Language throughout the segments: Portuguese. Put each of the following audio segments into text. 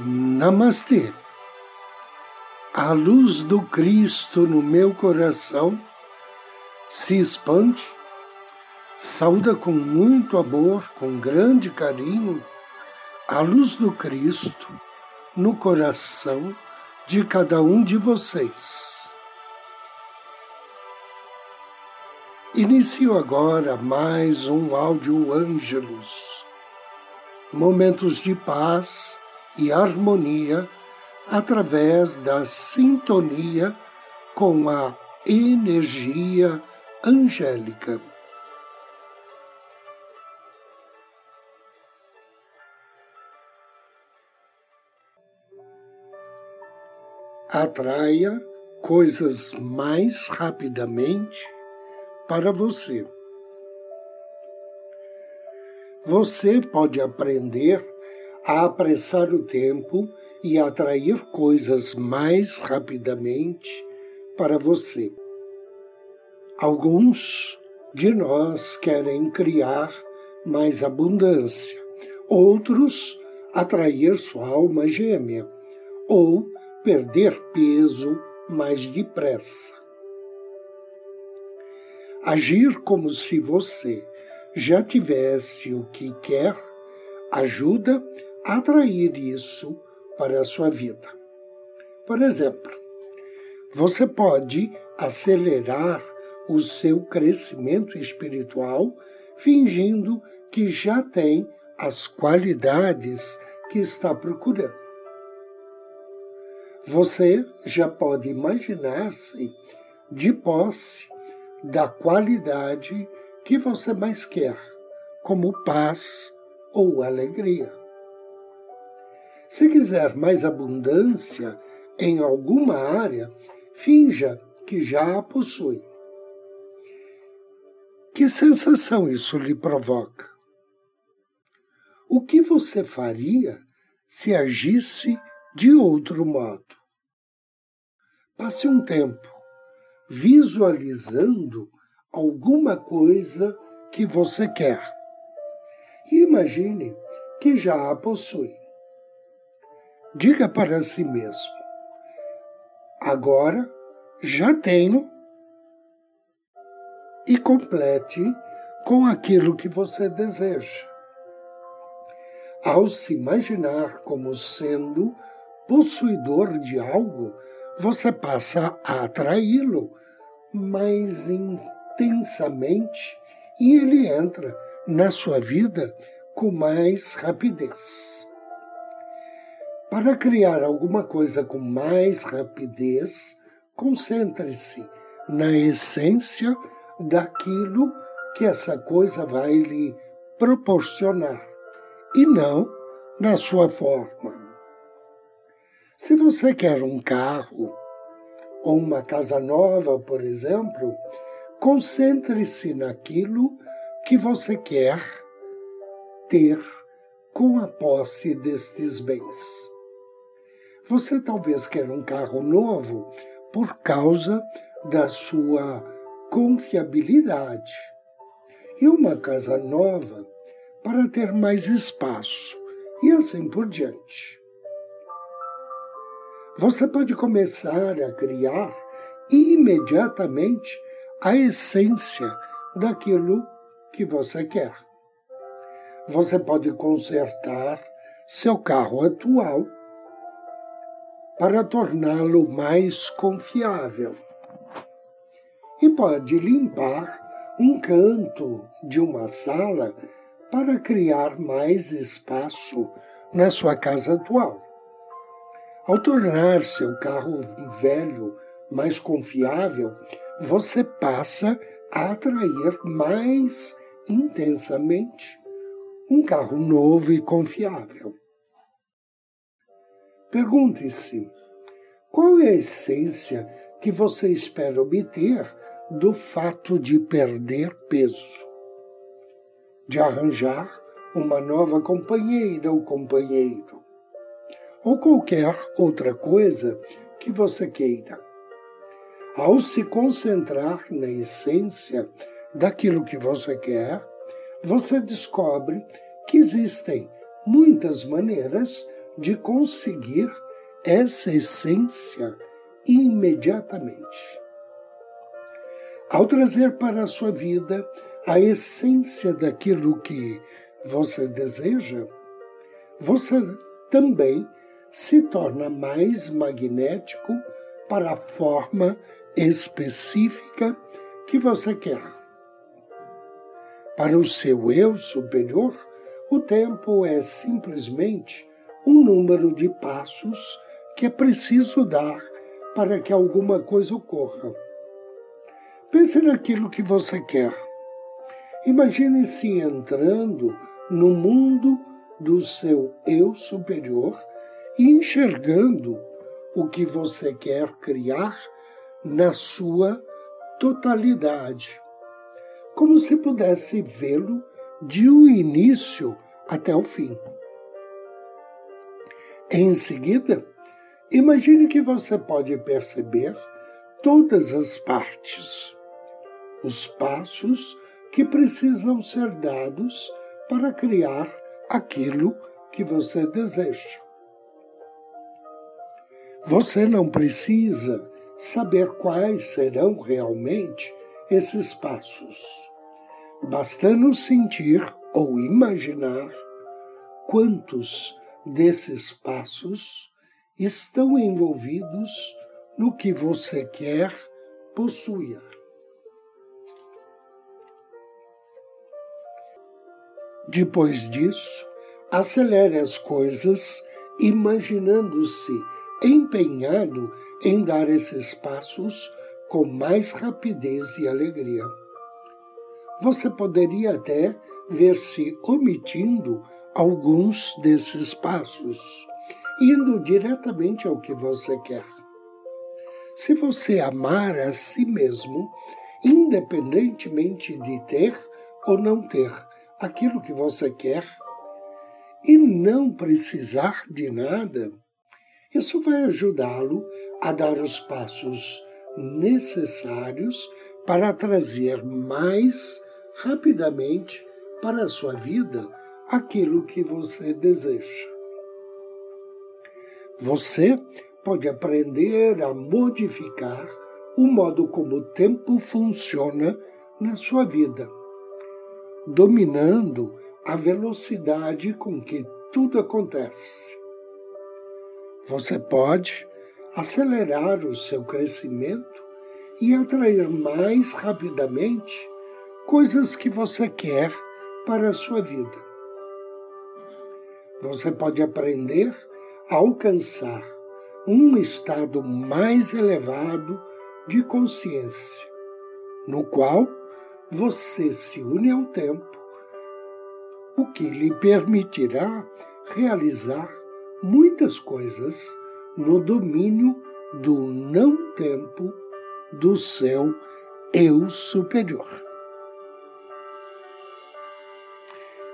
Namastê. A luz do Cristo no meu coração se expande, saúda com muito amor, com grande carinho, a luz do Cristo no coração de cada um de vocês. Inicio agora mais um áudio Ângelos, momentos de paz e harmonia através da sintonia com a energia angélica. Atraia coisas mais rapidamente para você. Você pode aprender a apressar o tempo e atrair coisas mais rapidamente para você. Alguns de nós querem criar mais abundância, outros atrair sua alma gêmea ou perder peso mais depressa. Agir como se você já tivesse o que quer ajuda atrair isso para a sua vida. Por exemplo, você pode acelerar o seu crescimento espiritual fingindo que já tem as qualidades que está procurando. Você já pode imaginar-se de posse da qualidade que você mais quer, como paz ou alegria. Se quiser mais abundância em alguma área, finja que já a possui. Que sensação isso lhe provoca? O que você faria se agisse de outro modo? Passe um tempo visualizando alguma coisa que você quer. E imagine que já a possui. Diga para si mesmo: agora já tenho e complete com aquilo que você deseja. Ao se imaginar como sendo possuidor de algo, você passa a atraí-lo mais intensamente e ele entra na sua vida com mais rapidez. Para criar alguma coisa com mais rapidez, concentre-se na essência daquilo que essa coisa vai lhe proporcionar e não na sua forma. Se você quer um carro ou uma casa nova, por exemplo, concentre-se naquilo que você quer ter com a posse destes bens. Você talvez queira um carro novo por causa da sua confiabilidade e uma casa nova para ter mais espaço e assim por diante. Você pode começar a criar imediatamente a essência daquilo que você quer. Você pode consertar seu carro atual para torná-lo mais confiável. E pode limpar um canto de uma sala para criar mais espaço na sua casa atual. Ao tornar seu carro velho mais confiável, você passa a atrair mais intensamente um carro novo e confiável. Pergunte-se: qual é a essência que você espera obter do fato de perder peso? De arranjar uma nova companheira ou companheiro? Ou qualquer outra coisa que você queira. Ao se concentrar na essência daquilo que você quer, você descobre que existem muitas maneiras de conseguir essa essência imediatamente. Ao trazer para a sua vida a essência daquilo que você deseja, você também se torna mais magnético para a forma específica que você quer. Para o seu eu superior, o tempo é simplesmente um número de passos que é preciso dar para que alguma coisa ocorra. Pense naquilo que você quer. Imagine-se entrando no mundo do seu eu superior e enxergando o que você quer criar na sua totalidade, como se pudesse vê-lo de o um início até o fim. Em seguida, imagine que você pode perceber todas as partes, os passos que precisam ser dados para criar aquilo que você deseja. Você não precisa saber quais serão realmente esses passos. Basta-nos sentir ou imaginar quantos desses passos estão envolvidos no que você quer possuir. Depois disso, acelere as coisas imaginando-se empenhado em dar esses passos com mais rapidez e alegria. Você poderia até ver-se omitindo alguns desses passos, indo diretamente ao que você quer. Se você amar a si mesmo, independentemente de ter ou não ter aquilo que você quer, e não precisar de nada, isso vai ajudá-lo a dar os passos necessários para trazer mais rapidamente para a sua vida aquilo que você deseja. Você pode aprender a modificar o modo como o tempo funciona na sua vida, dominando a velocidade com que tudo acontece. Você pode acelerar o seu crescimento e atrair mais rapidamente coisas que você quer para a sua vida. Você pode aprender a alcançar um estado mais elevado de consciência, no qual você se une ao tempo, o que lhe permitirá realizar muitas coisas no domínio do não tempo do seu eu superior.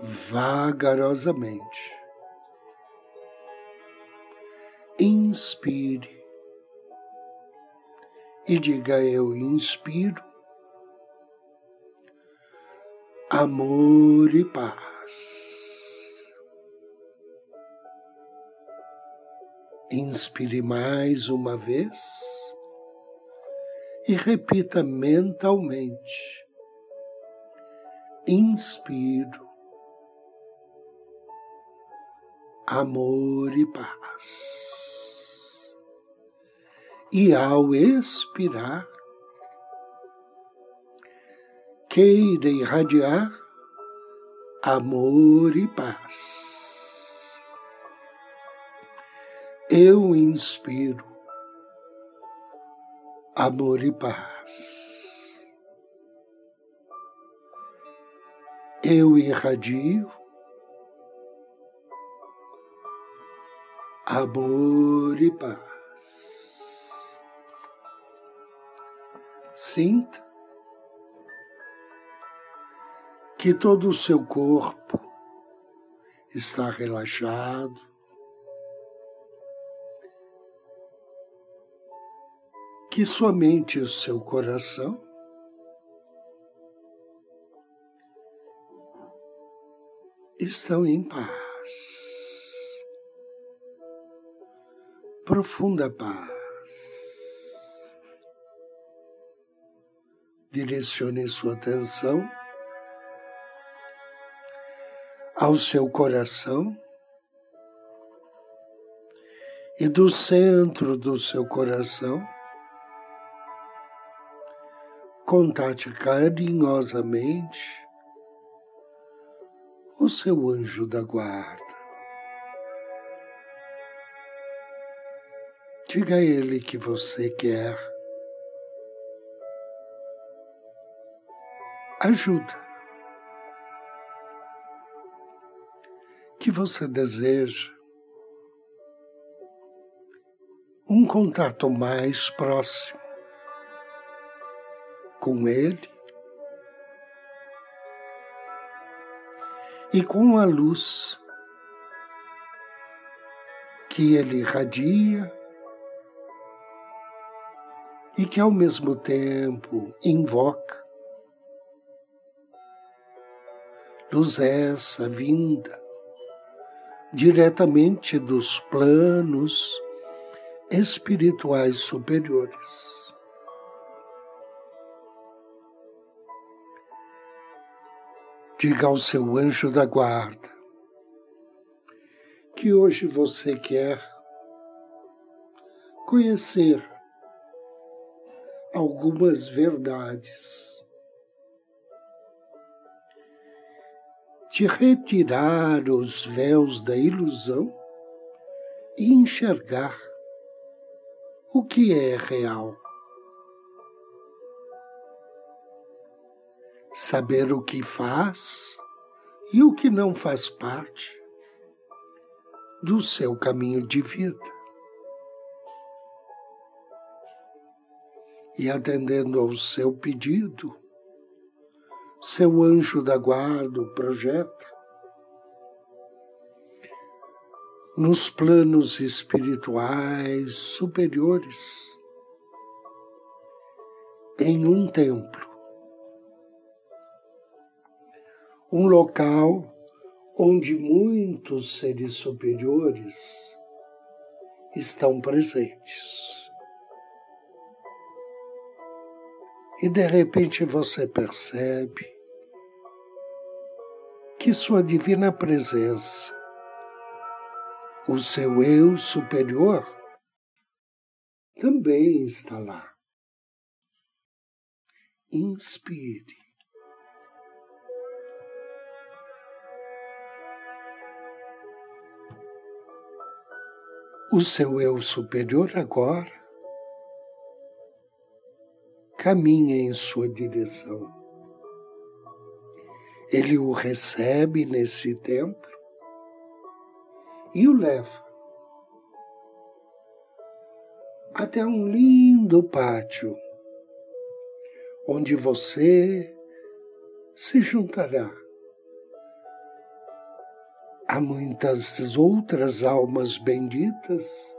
vagarosamente. Inspire e diga: Eu inspiro amor e paz. Inspire mais uma vez e repita mentalmente. Inspiro amor e paz. E ao expirar, queira irradiar amor e paz. eu inspiro amor e paz. Eu irradio amor e paz. Sinta que todo o seu corpo está relaxado, que sua mente e o seu coração estão em paz. Profunda paz. Direcione sua atenção ao seu coração e do centro do seu coração, contate carinhosamente o seu anjo da guarda. Diga a ele que você quer ajuda, que você deseja um contato mais próximo com ele e com a luz que ele irradia e que ao mesmo tempo invoca luz essa vinda diretamente dos planos espirituais superiores. Diga ao seu anjo da guarda que hoje você quer conhecer algumas verdades. De retirar os véus da ilusão e enxergar o que é real. Saber o que faz e o que não faz parte do seu caminho de vida. E atendendo ao seu pedido, seu anjo da guarda projeta nos planos espirituais superiores, em um templo, um local onde muitos seres superiores estão presentes. E de repente você percebe que sua divina presença, o seu eu superior, também está lá. Inspire. O seu eu superior agora caminha em sua direção. Ele o recebe nesse templo e o leva até um lindo pátio onde você se juntará a muitas outras almas benditas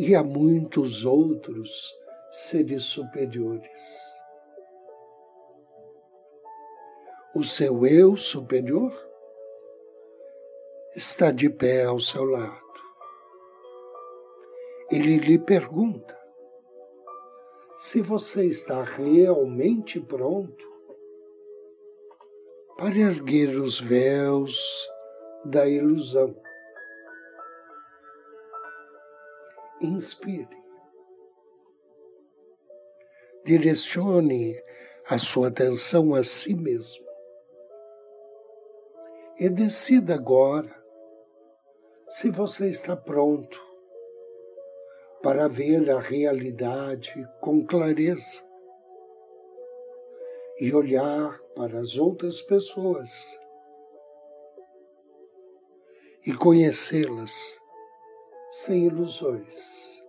e a muitos outros seres superiores. O seu eu superior está de pé ao seu lado. Ele lhe pergunta se você está realmente pronto para erguer os véus da ilusão. Inspire direcione a sua atenção a si mesmo. E decida agora se você está pronto para ver a realidade com clareza e olhar para as outras pessoas e conhecê-las sem ilusões.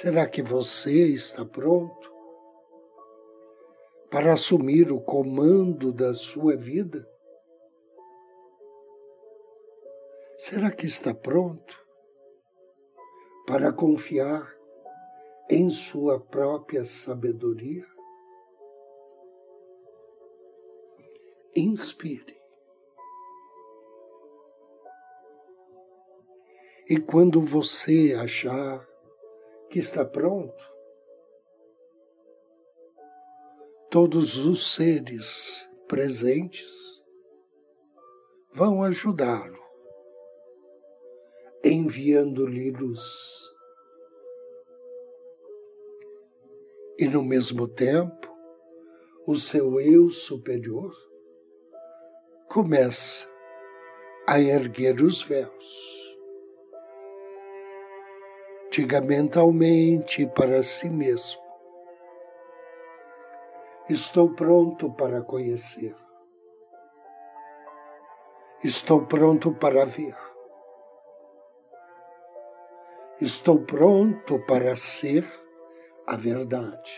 Será que você está pronto para assumir o comando da sua vida? Será que está pronto para confiar em sua própria sabedoria? Inspire. E quando você achar que está pronto, todos os seres presentes vão ajudá-lo enviando-lhe luz. E no mesmo tempo, o seu eu superior começa a erguer os véus. Diga mentalmente para si mesmo: Estou pronto para conhecer. Estou pronto para ver. Estou pronto para ser a verdade.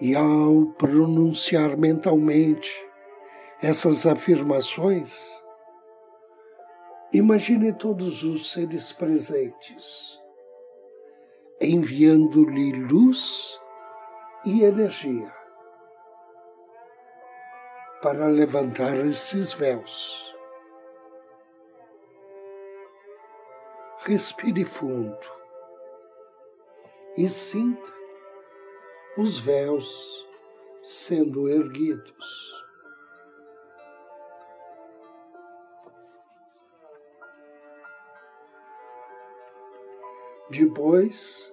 E ao pronunciar mentalmente essas afirmações, imagine todos os seres presentes enviando-lhe luz e energia para levantar esses véus respire fundo e sinta os véus sendo erguidos. Depois,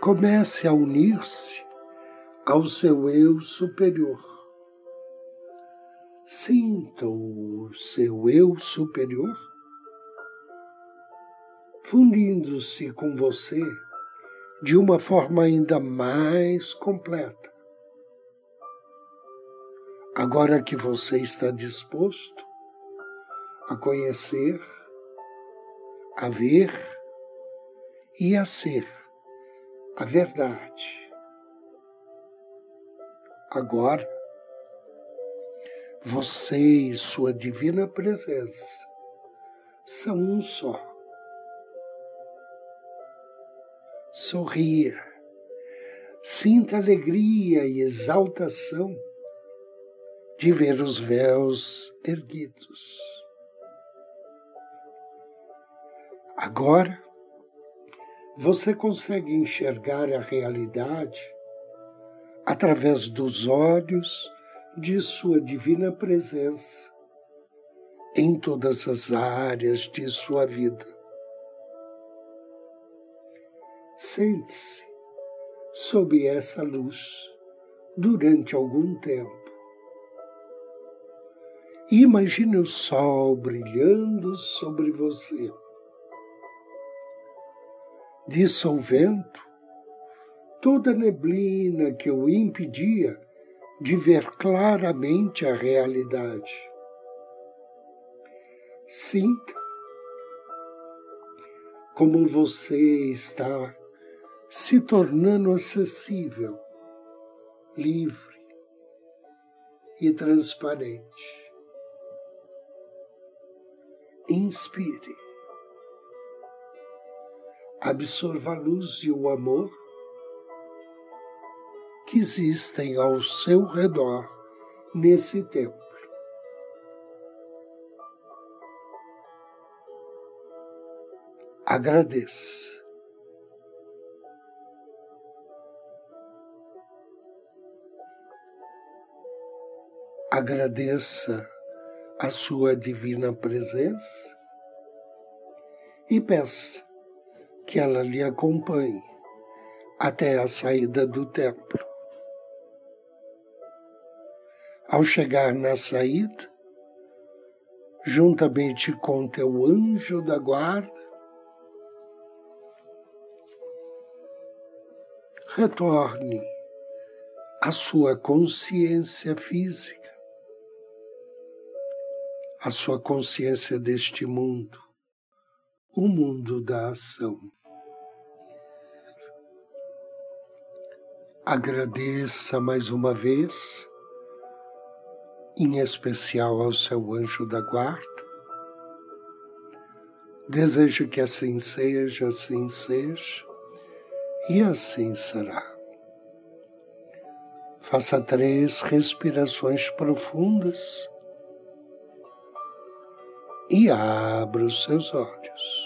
comece a unir-se ao seu eu superior. Sinta o seu eu superior fundindo-se com você de uma forma ainda mais completa. Agora que você está disposto a conhecer, a ver e a ser a verdade. Agora, você e sua divina presença são um só. sorria, sinta alegria e exaltação de ver os véus erguidos. Agora, você consegue enxergar a realidade através dos olhos de Sua Divina Presença em todas as áreas de sua vida. Sente-se sob essa luz durante algum tempo. Imagine o sol brilhando sobre você, dissolvendo toda neblina que o impedia de ver claramente a realidade. Sinta como você está se tornando acessível, livre e transparente. Inspire. Absorva a luz e o amor que existem ao seu redor nesse tempo. Agradeça. agradeça a sua divina presença e peça que ela lhe acompanhe até a saída do templo. Ao chegar na saída, juntamente com teu anjo da guarda, retorne a sua consciência física, a sua consciência deste mundo, o mundo da ação. Agradeça mais uma vez, em especial ao seu anjo da guarda. Desejo que assim seja, assim seja, e assim será. Faça três respirações profundas e abra os seus olhos.